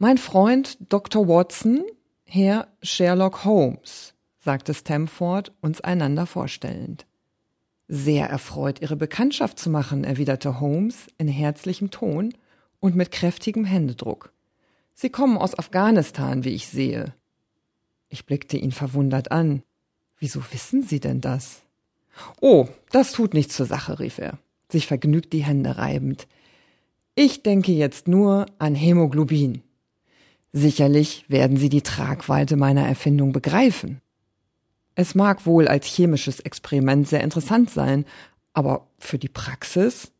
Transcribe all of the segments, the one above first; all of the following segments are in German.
Mein Freund Dr. Watson, Herr Sherlock Holmes, sagte Stamford, uns einander vorstellend. Sehr erfreut, Ihre Bekanntschaft zu machen, erwiderte Holmes in herzlichem Ton und mit kräftigem Händedruck. Sie kommen aus Afghanistan, wie ich sehe. Ich blickte ihn verwundert an. Wieso wissen Sie denn das? Oh, das tut nichts zur Sache, rief er, sich vergnügt die Hände reibend. Ich denke jetzt nur an Hämoglobin. Sicherlich werden Sie die Tragweite meiner Erfindung begreifen. Es mag wohl als chemisches Experiment sehr interessant sein, aber für die Praxis?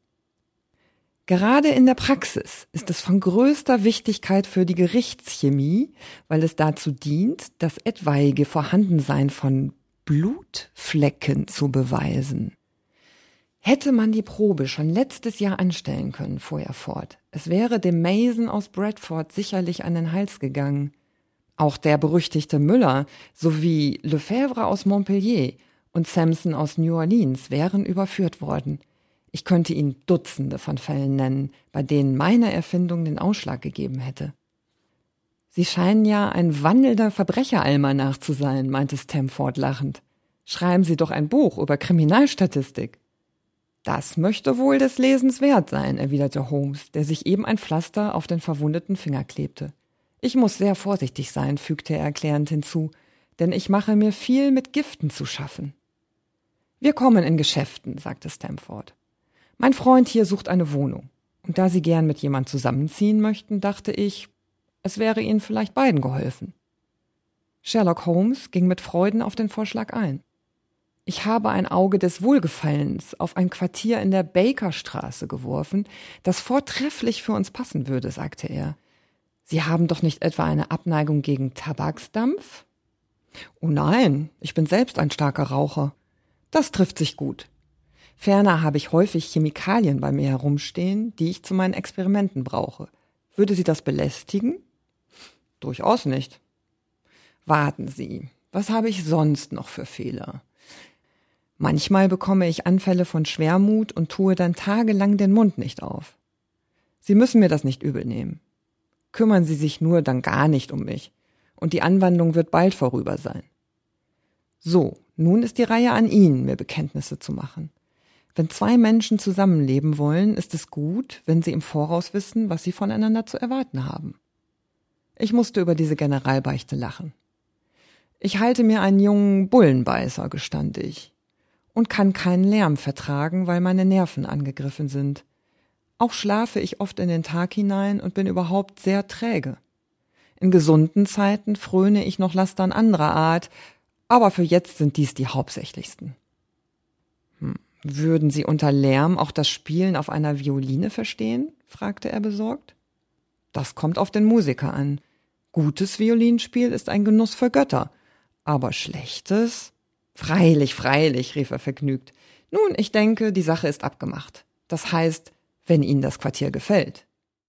Gerade in der Praxis ist es von größter Wichtigkeit für die Gerichtschemie, weil es dazu dient, das etwaige Vorhandensein von Blutflecken zu beweisen. Hätte man die Probe schon letztes Jahr anstellen können, fuhr er fort, es wäre dem Mason aus Bradford sicherlich an den Hals gegangen. Auch der berüchtigte Müller sowie Lefebvre aus Montpellier und Samson aus New Orleans wären überführt worden. Ich könnte Ihnen Dutzende von Fällen nennen, bei denen meine Erfindung den Ausschlag gegeben hätte. Sie scheinen ja ein wandelnder Verbrecheralmanach zu sein, meinte Stamford lachend. Schreiben Sie doch ein Buch über Kriminalstatistik. Das möchte wohl des Lesens wert sein, erwiderte Holmes, der sich eben ein Pflaster auf den verwundeten Finger klebte. Ich muss sehr vorsichtig sein, fügte er erklärend hinzu, denn ich mache mir viel mit Giften zu schaffen. Wir kommen in Geschäften, sagte Stamford. Mein Freund hier sucht eine Wohnung. Und da Sie gern mit jemand zusammenziehen möchten, dachte ich, es wäre Ihnen vielleicht beiden geholfen. Sherlock Holmes ging mit Freuden auf den Vorschlag ein. Ich habe ein Auge des Wohlgefallens auf ein Quartier in der Bakerstraße geworfen, das vortrefflich für uns passen würde, sagte er. Sie haben doch nicht etwa eine Abneigung gegen Tabaksdampf? Oh nein, ich bin selbst ein starker Raucher. Das trifft sich gut. Ferner habe ich häufig Chemikalien bei mir herumstehen, die ich zu meinen Experimenten brauche. Würde Sie das belästigen? Durchaus nicht. Warten Sie, was habe ich sonst noch für Fehler? Manchmal bekomme ich Anfälle von Schwermut und tue dann tagelang den Mund nicht auf. Sie müssen mir das nicht übel nehmen kümmern Sie sich nur dann gar nicht um mich, und die Anwandlung wird bald vorüber sein. So, nun ist die Reihe an Ihnen, mir Bekenntnisse zu machen. Wenn zwei Menschen zusammenleben wollen, ist es gut, wenn sie im Voraus wissen, was sie voneinander zu erwarten haben. Ich musste über diese Generalbeichte lachen. Ich halte mir einen jungen Bullenbeißer, gestand ich, und kann keinen Lärm vertragen, weil meine Nerven angegriffen sind. Auch schlafe ich oft in den Tag hinein und bin überhaupt sehr träge. In gesunden Zeiten fröne ich noch Lastern anderer Art, aber für jetzt sind dies die hauptsächlichsten. Hm. Würden Sie unter Lärm auch das Spielen auf einer Violine verstehen? fragte er besorgt. Das kommt auf den Musiker an. Gutes Violinspiel ist ein Genuss für Götter, aber schlechtes? Freilich, freilich, rief er vergnügt. Nun, ich denke, die Sache ist abgemacht. Das heißt, wenn Ihnen das Quartier gefällt.